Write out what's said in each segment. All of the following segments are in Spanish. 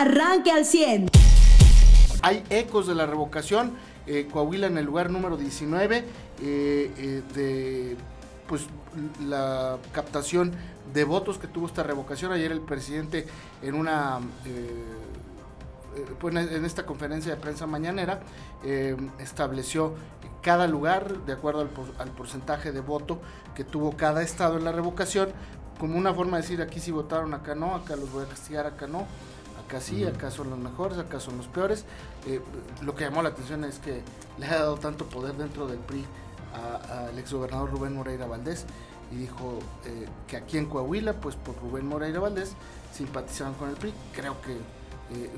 arranque al 100. Hay ecos de la revocación. Eh, Coahuila en el lugar número 19 eh, eh, de pues la captación de votos que tuvo esta revocación. Ayer el presidente en una pues en esta conferencia de prensa mañanera estableció cada lugar de acuerdo al, al, porcentaje de voto que tuvo cada estado en la revocación como una forma de decir aquí sí votaron, acá no, acá los voy a castigar, acá no acá sí, acá son los mejores, acá son los peores. Eh, lo que llamó la atención es que le ha dado tanto poder dentro del PRI al exgobernador Rubén Moreira Valdés y dijo eh, que aquí en Coahuila, pues por Rubén Moreira Valdés, simpatizaban con el PRI. Creo que eh,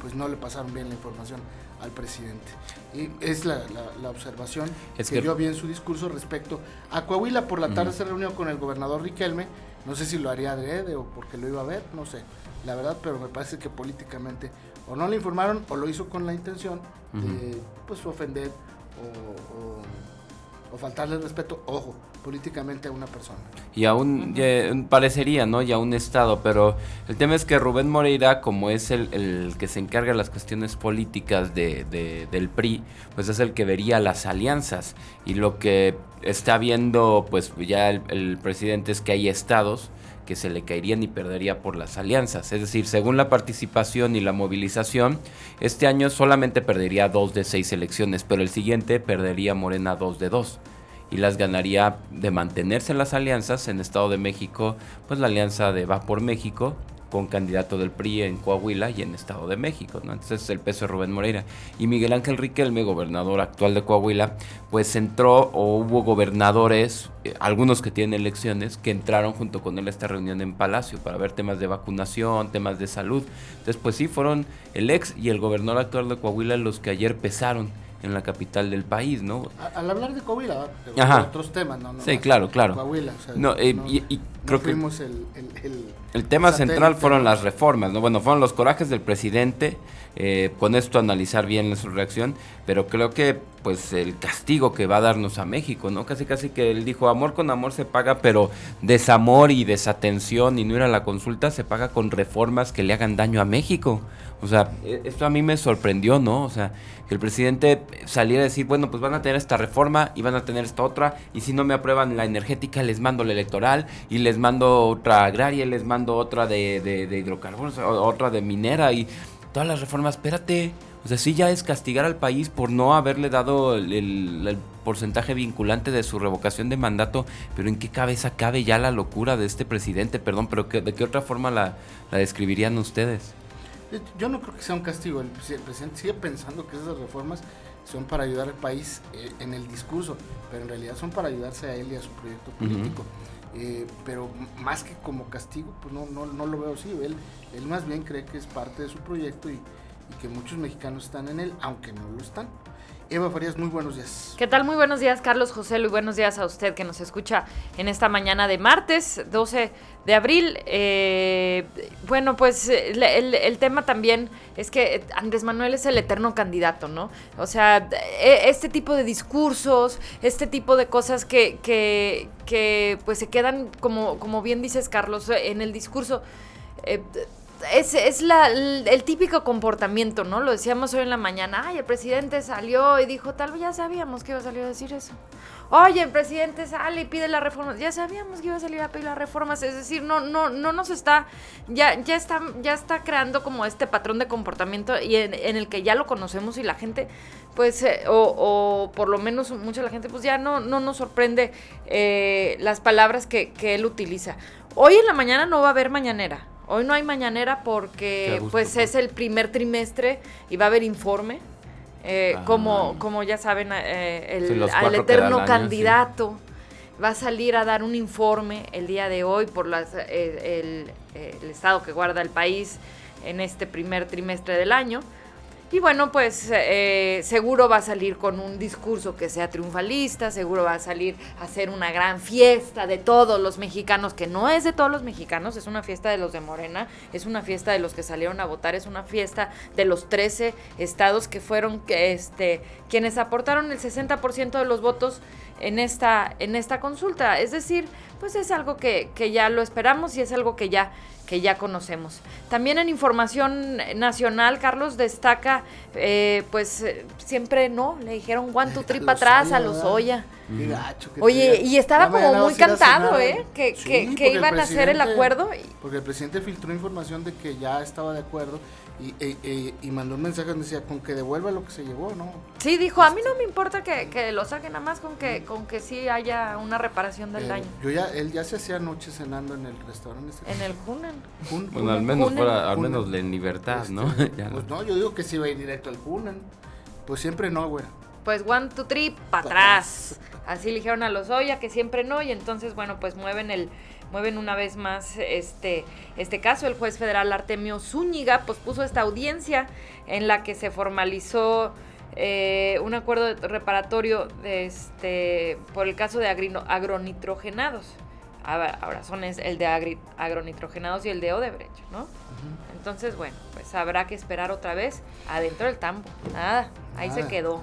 pues no le pasaron bien la información al presidente. Y es la, observación que, yo vi en su discurso respecto a Coahuila. Por la tarde se reunió con el gobernador Riquelme. No sé si lo haría adrede o porque lo iba a ver, no sé la verdad, pero me parece que políticamente o no le informaron o lo hizo con la intención de pues ofender o, o, faltarle respeto, ojo, políticamente a una persona. Y aún parecería, ¿no? Y a un Estado, pero el tema es que Rubén Moreira, como es el, el que se encarga de las cuestiones políticas de, del PRI, pues es el que vería las alianzas. Y lo que está viendo, pues ya el, el presidente es que hay estados que se le caerían y perdería por las alianzas. Es decir, según la participación y la movilización, este año solamente perdería dos de seis elecciones, pero el siguiente perdería Morena dos de dos y las ganaría de mantenerse en las alianzas. En Estado de México, pues la alianza de Va por México con candidato del PRI en Coahuila y en Estado de México, ¿no? Entonces el peso de Rubén Moreira. Y Miguel Ángel Riquelme, gobernador actual de Coahuila, pues entró o hubo gobernadores, eh, algunos que tienen elecciones, que entraron junto con él a esta reunión en Palacio para ver temas de vacunación, temas de salud. Entonces pues sí, fueron el ex y el gobernador actual de Coahuila los que ayer pesaron en la capital del país, ¿no? Al hablar de Coahuila, de otros temas, ¿no? sí, claro, claro. Coahuila, no, eh, y, creo que el, el, tema central fueron las reformas, ¿no? Bueno, fueron los corajes del presidente, eh, con esto analizar bien su reacción, pero creo que pues el castigo que va a darnos a México, ¿no? Casi casi que él dijo, amor con amor se paga, pero desamor y desatención y no ir a la consulta se paga con reformas que le hagan daño a México. O sea, e, esto a mí me sorprendió, ¿no? O sea, que el presidente saliera a decir, bueno, pues van a tener esta reforma y van a tener esta otra, y si no me aprueban la energética, les mando la electoral, y les mando otra agraria, les mando otra de, hidrocarburos, otra de minera, y todas las reformas, espérate. O sea, sí ya es castigar al país por no haberle dado el, porcentaje vinculante de su revocación de mandato, pero ¿en qué cabeza cabe ya la locura de este presidente? Perdón, pero ¿de qué otra forma la, la describirían ustedes? Yo no creo que sea un castigo. El, presidente sigue pensando que esas reformas son para ayudar al país eh, en el discurso, pero en realidad son para ayudarse a él y a su proyecto político. Eh, pero más que como castigo, pues no, no, no lo veo así. Él, él más bien cree que es parte de su proyecto y, y que muchos mexicanos están en él, aunque no lo están. Eva Farías, muy buenos días. ¿Qué tal? Muy buenos días, Carlos José, y buenos días a usted que nos escucha en esta mañana de martes 12 de abril. Eh, bueno, pues el, tema también es que Andrés Manuel es el eterno candidato, ¿no? O sea, e, este tipo de discursos, este tipo de cosas que, que, que pues se quedan, como, como bien dices, Carlos, en el discurso. Eh, es, es la, el, típico comportamiento, ¿no? Lo decíamos hoy en la mañana. Ay, el presidente salió y dijo, tal vez ya sabíamos que iba a salir a decir eso. Oye, el presidente sale y pide las reformas. Ya sabíamos que iba a salir a pedir las reformas. Es decir, no, no, no nos está, ya, ya está, ya está creando como este patrón de comportamiento y en, el que ya lo conocemos y la gente, pues, eh, o, por lo menos mucha la gente, pues ya no, no nos sorprende eh, las palabras que, que él utiliza. Hoy en la mañana no va a haber mañanera. Hoy no hay mañanera porque pues es el primer trimestre y va a haber informe. Eh, ah. como, como ya saben, eh, el, al eterno candidato va a salir a dar un informe el día de hoy por las, eh, el estado que guarda el país en este primer trimestre del año. Y bueno, pues eh, seguro va a salir con un discurso que sea triunfalista, seguro va a salir a hacer una gran fiesta de todos los mexicanos, que no es de todos los mexicanos, es una fiesta de los de Morena, es una fiesta de los que salieron a votar, es una fiesta de los 13 estados que fueron este, quienes aportaron el 60% de los votos en esta, en esta consulta. Es decir, pues es algo que, que ya lo esperamos y es algo que ya que ya conocemos. También en información nacional, Carlos destaca, eh, pues eh, siempre no, le dijeron one, two, three para atrás a los Oya. Oye, y estaba como muy cantado, ¿eh? Que, que, iban a hacer el acuerdo. Porque el presidente filtró información de que ya estaba de acuerdo y, e, e, y, mandó un mensaje donde decía con que devuelva lo que se llevó, ¿no? Sí, dijo, a mí no me importa que, que lo saquen nada más con que con que sí haya una reparación del daño. Yo ya, él ya se hacía anoche cenando en el restaurante. en el Hunan. Bueno, al menos fuera, al menos en libertad, ¿no? Este, pues no, yo digo que sí va a ir directo al Hunan. Pues siempre no, güey. Pues one, two, three, para atrás. Así le dijeron a los Oya que siempre no, y entonces, bueno, pues mueven el mueven una vez más este, este caso. El juez federal Artemio Zúñiga pospuso esta audiencia en la que se formalizó eh, un acuerdo reparatorio de este, por el caso de agronitrogenados. Ahora, son el de agronitrogenados y el de Odebrecht, ¿no? Entonces, bueno, pues habrá que esperar otra vez adentro del tambo. Nada, ahí se quedó.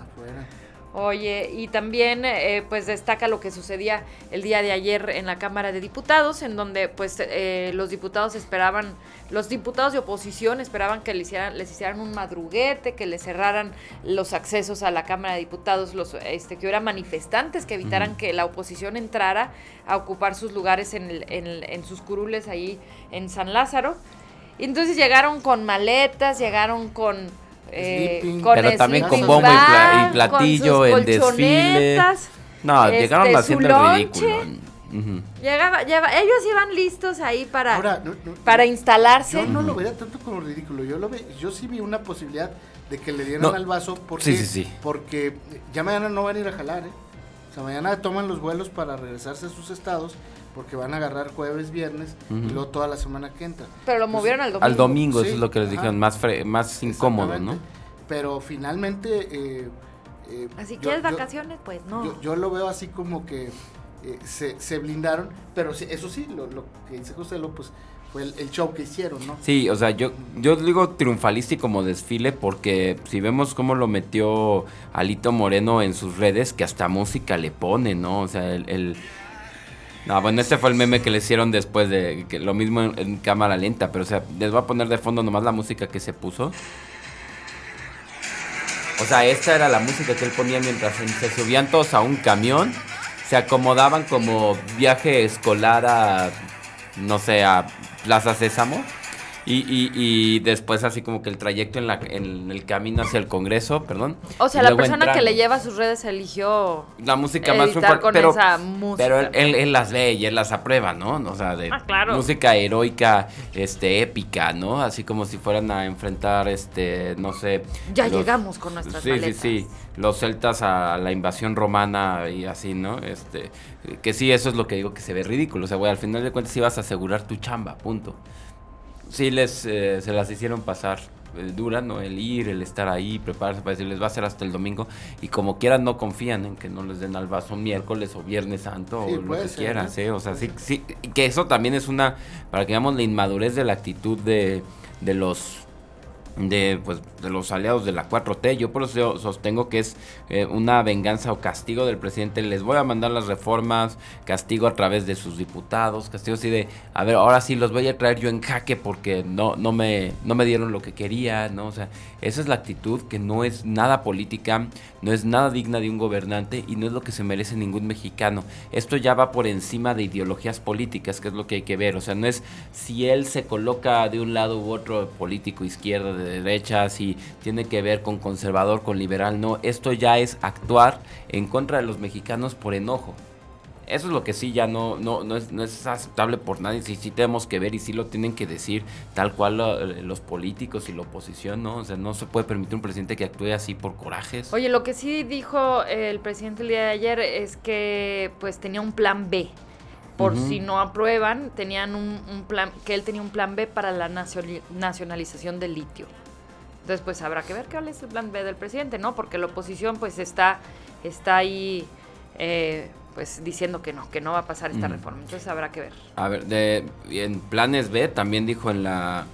Oye, y también eh, pues destaca lo que sucedía el día de ayer en la Cámara de Diputados, en donde pues eh, los diputados esperaban, los diputados de oposición esperaban que les hicieran, les hicieran un madruguete, que les cerraran los accesos a la Cámara de Diputados, los este, que hubiera manifestantes que evitaran que la oposición entrara a ocupar sus lugares en, el, en, en sus curules ahí en San Lázaro. Y entonces llegaron con maletas, llegaron con eh, pero también con bombo y, platillo, el desfile. No, este, llegaron haciendo el ridículo. Llegaba, ellos iban listos ahí para, para instalarse. Yo no lo veía tanto como ridículo. Yo lo ve, yo sí vi una posibilidad de que le dieran al vaso porque, porque ya mañana no van a ir a jalar, ¿eh? O sea, mañana toman los vuelos para regresarse a sus estados porque van a agarrar jueves, viernes y luego toda la semana que entra. Pero lo movieron al domingo. Al domingo, eso es lo que les dijeron, más, más incómodo, ¿no? Pero finalmente... Eh, eh, así que es vacaciones, pues no. Yo, lo veo así como que eh, se, blindaron, pero eso sí, lo, que dice José Lo, pues fue el, show que hicieron, ¿no? Sí, o sea, yo, yo digo triunfalista y como desfile porque si vemos cómo lo metió Alito Moreno en sus redes, que hasta música le pone, ¿no? O sea, el no, bueno, este fue el meme que le hicieron después de que lo mismo en, cámara lenta, pero o sea, les voy a poner de fondo nomás la música que se puso. O sea, esta era la música que él ponía mientras se subían todos a un camión, se acomodaban como viaje escolar a, no sé, a Plaza Sésamo. Y, y, y, después así como que el trayecto en, la, en el camino hacia el Congreso, perdón. O sea, la persona que le lleva sus redes eligió la música más con pero, esa música. Pero él, él, las lee y él las aprueba, ¿no? O sea, de ah, música heroica, este, épica, ¿no? Así como si fueran a enfrentar, este, no sé. Ya llegamos con nuestras Sí, sí, sí. Los celtas a la invasión romana y así, ¿no? Este, que sí, eso es lo que digo que se ve ridículo. O sea, güey, al final de cuentas ibas a asegurar tu chamba, punto sí les, eh, se las hicieron pasar el eh, dura, ¿no? El ir, el estar ahí, prepararse para decirles va a ser hasta el domingo y como quieran no confían en que no les den al vaso miércoles o viernes santo o lo que quieran, ¿eh? O sea, sí, sí, que eso también es una, para que veamos la inmadurez de la actitud de, de los de, pues, de los aliados de la 4T. Yo por eso sostengo que es eh, una venganza o castigo del presidente. Les voy a mandar las reformas, castigo a través de sus diputados, castigo así de, a ver, ahora sí los voy a traer yo en jaque porque no, no, me, no me dieron lo que quería, ¿no? O sea, esa es la actitud que no es nada política, no es nada digna de un gobernante y no es lo que se merece ningún mexicano. Esto ya va por encima de ideologías políticas, que es lo que hay que ver. O sea, no es si él se coloca de un lado u otro político, izquierda, de derecha, si tiene que ver con conservador, con liberal, no. Esto ya es actuar en contra de los mexicanos por enojo. Eso es lo que sí ya no, no, no, es, no es aceptable por nadie. Sí, sí tenemos que ver y sí lo tienen que decir tal cual los políticos y la oposición, ¿no? O sea, no se puede permitir un presidente que actúe así por corajes. Oye, lo que sí dijo el presidente el día de ayer es que pues tenía un plan B. Por si no aprueban, tenían un, plan, que él tenía un plan B para la nacionalización del litio. Entonces, pues habrá que ver cuál es el plan B del presidente, ¿no? Porque la oposición pues está, está ahí eh, pues diciendo que no, que no va a pasar esta reforma. Entonces habrá que ver. A ver, de, en planes B también dijo en la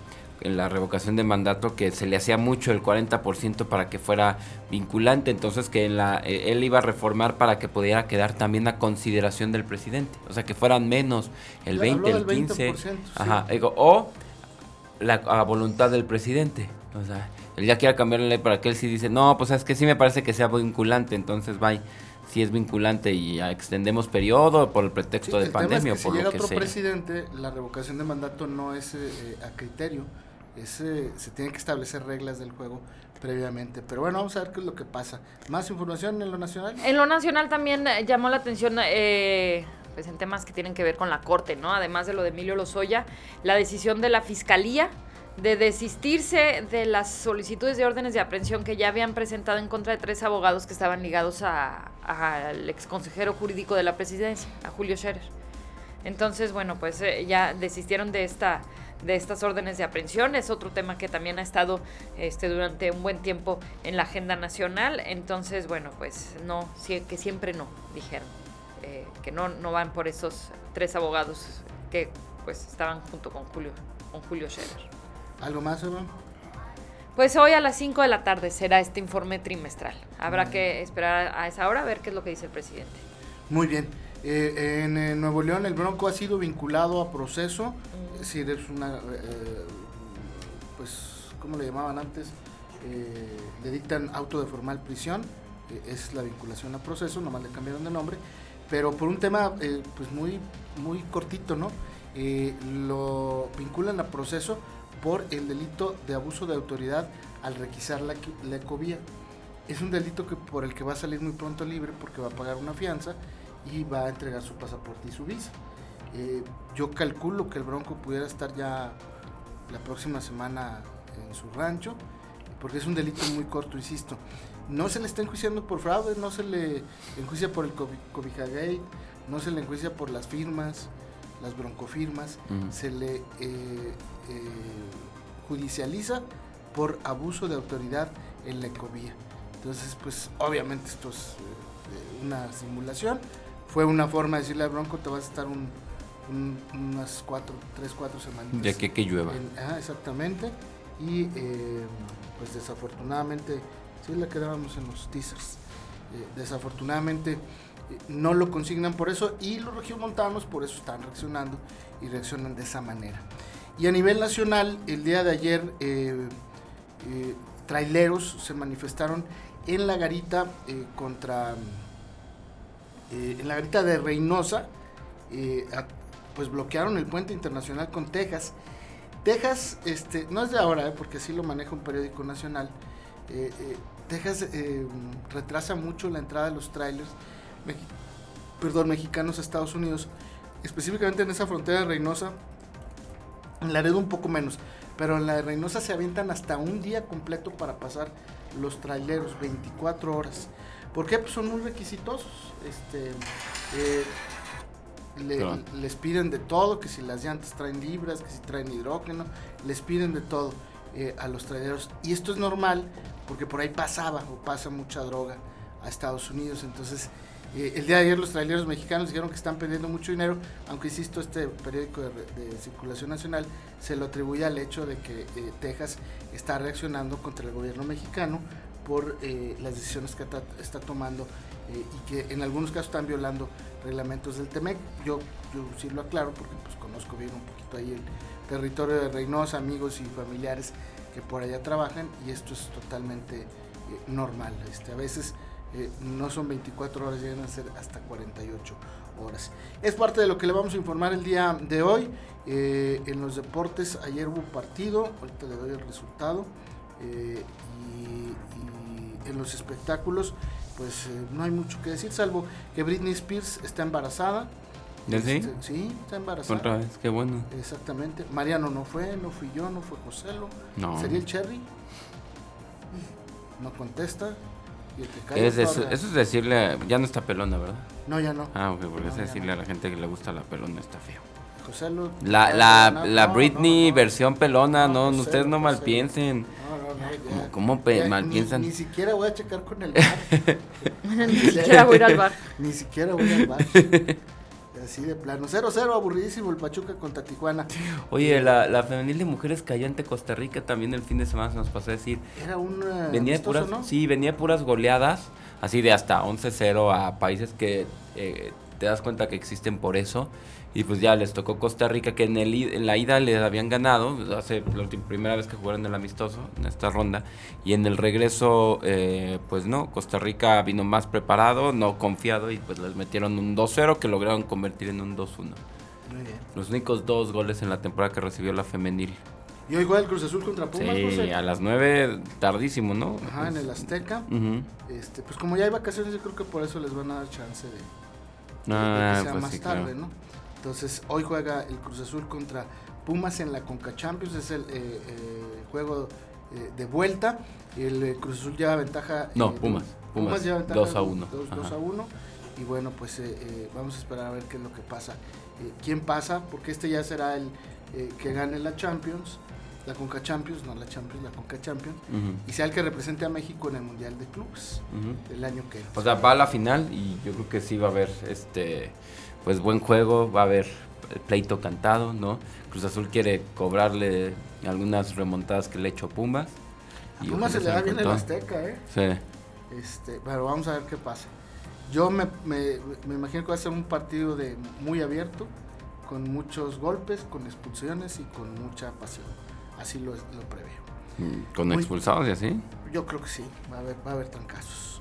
en la revocación de mandato que se le hacía mucho el 40% para que fuera vinculante, entonces que en la, eh, él iba a reformar para que pudiera quedar también a consideración del presidente, o sea que fueran menos el 20, el 15, ajá, o la a voluntad del presidente, o sea, él ya quiere cambiar la ley para que él sí dice, no, pues es que sí me parece que sea vinculante, entonces vaya si es vinculante y ya extendemos periodo por el pretexto de pandemia o por si lo que otro presidente, la revocación de mandato no es eh, a criterio, es, eh, se tienen que establecer reglas del juego previamente. Pero bueno, vamos a ver qué es lo que pasa. ¿Más información en lo nacional? En lo nacional también eh, llamó la atención... pues en temas que tienen que ver con la corte, ¿no? Además de lo de Emilio Lozoya, la decisión de la fiscalía de desistirse de las solicitudes de órdenes de aprehensión que ya habían presentado en contra de tres abogados que estaban ligados al ex consejero jurídico de la presidencia, a Julio Scherer. Entonces, bueno, pues eh, ya desistieron de esta de estas órdenes de aprehensión. Es otro tema que también ha estado este, durante un buen tiempo en la agenda nacional. Entonces, bueno, pues no, que siempre no, dijeron. Eh, que no, no van por esos tres abogados que pues estaban junto con Julio, con Julio Scherer. ¿Algo más, Eva? Pues hoy a las 5 de la tarde será este informe trimestral. Habrá que esperar a esa hora a ver qué es lo que dice el presidente. Muy bien. Eh, en, Nuevo León el Bronco ha sido vinculado a proceso. Es decir, es una... Eh, pues, ¿cómo le llamaban antes? Eh, le dictan auto de formal prisión. es la vinculación a proceso, nomás le cambiaron de nombre. Pero por un tema pues muy, muy cortito, ¿no? lo vinculan a proceso por el delito de abuso de autoridad al requisar la, la ecovía. Es un delito que, por el que va a salir muy pronto libre porque va a pagar una fianza y va a entregar su pasaporte y su visa. Eh, yo calculo que el Bronco pudiera estar ya la próxima semana en su rancho, porque es un delito muy corto, insisto. No se le está enjuiciando por fraude, no se le enjuicia por el Cobijagate, no se le enjuicia por las firmas, las broncofirmas, se le eh, eh, judicializa por abuso de autoridad en la ecovía. Entonces, pues obviamente esto es eh, una simulación. Fue una forma de decirle al Bronco, te vas a estar unas cuatro, tres, cuatro semanas. De que, que llueva. ah, exactamente. Y pues desafortunadamente, sí la quedábamos en los teasers. desafortunadamente no lo consignan por eso y los regiomontanos por eso están reaccionando y reaccionan de esa manera. Y a nivel nacional, el día de ayer, eh, eh, traileros se manifestaron en la garita eh, contra, en la garita de Reynosa, pues bloquearon el puente internacional con Texas. Texas, este, no es de ahora, porque así lo maneja un periódico nacional. Texas retrasa mucho la entrada de los trailers perdón, mexicanos a Estados Unidos, específicamente en esa frontera de Reynosa, en Laredo un poco menos, pero en la de Reynosa se avientan hasta un día completo para pasar los traileros, 24 horas. ¿Por qué? Pues son muy requisitosos. Este, eh, Les piden de todo, que si las llantas traen libras, que si traen hidrógeno, les piden de todo eh, a los traileros. Y esto es normal porque por ahí pasaba o pasa mucha droga a Estados Unidos. Entonces, eh, el día de ayer los traileros mexicanos dijeron que están perdiendo mucho dinero, aunque insisto, este periódico de, circulación nacional se lo atribuye al hecho de que eh, Texas está reaccionando contra el gobierno mexicano por eh, las decisiones que está, tomando y que en algunos casos están violando reglamentos del TEMEC. Yo, yo sí lo aclaro porque pues conozco bien un poquito ahí el territorio de Reynosa, amigos y familiares que por allá trabajan y esto es totalmente normal. Este, a veces eh, no son 24 horas, llegan a ser hasta 48 horas. Es parte de lo que le vamos a informar el día de hoy. Eh, en los deportes, ayer hubo partido, ahorita le doy el resultado. Eh, y, en los espectáculos, pues no hay mucho que decir, salvo que Britney Spears está embarazada. Este, sí? está embarazada. Otra vez, qué bueno. Exactamente. Mariano no fue, no fui yo, no fue Joselo. No. ¿Sería el Cherry? No contesta eso, es decirle, ya no está pelona, ¿verdad? No, ya no. Ah, ok, porque es decirle a la gente que le gusta la pelona, está feo. José la, la, la Britney versión pelona, no, ustedes no mal piensen. No, no, no. ¿Cómo, mal piensan? Ni, siquiera voy a checar con el bar. ni siquiera voy a ir al bar. ni siquiera voy al bar. Así de plano. 0-0, aburridísimo el Pachuca contra Tijuana. Oye, la, la femenil de mujeres cayó ante Costa Rica también el fin de semana, se nos pasó a decir. Era un. eh, Venía amistoso, puras, ¿no? sí, venía puras goleadas, así de hasta 11-0 a países que eh, te das cuenta que existen por eso. Y pues ya les tocó Costa Rica, que en, el, en la ida les habían ganado, hace la última, primera vez que jugaron el amistoso, en esta ronda. Y en el regreso, eh, pues no, Costa Rica vino más preparado, no confiado, y pues les metieron un 2-0 que lograron convertir en un 2-1. Muy bien. Los únicos dos goles en la temporada que recibió la femenil. Y hoy juega el Cruz Azul contra Pumas, Sí, José. a las 9, tardísimo, ¿no? Ajá, en el Azteca. Ujú. Este, pues como ya hay vacaciones, yo creo que por eso les van a dar chance de, de- de Ah, que sea pues más sí, tarde, claro. ¿no? Entonces, hoy juega el Cruz Azul contra Pumas en la Conca Champions, es el eh, eh, juego eh, de vuelta. El Cruz Azul lleva ventaja. No, Pumas, Pumas, lleva ventaja 2 a de 1, 2 ajá. a 1. Y bueno, pues vamos a esperar a ver qué es lo que pasa. ¿Quién pasa? Porque este ya será el que gane la Champions, la Conca Champions, no la Champions, la Conca Champions, y sea el que represente a México en el Mundial de Clubes el año que. O sea, va a la final y yo creo que sí va a haber este pues buen juego, va a haber el pleito cantado, ¿no? Cruz Azul quiere cobrarle algunas remontadas que le hecho Pumas. A Pumas se le da bien el. Azteca, ¿eh? Sí. Este, pero vamos a ver qué pasa. Yo me, me- me imagino que va a ser un partido de muy abierto, con muchos golpes, con expulsiones y con mucha pasión. Así lo, lo preveo. Mm, Con expulsados y así. Yo creo que sí, va a haber, va a haber trancazos.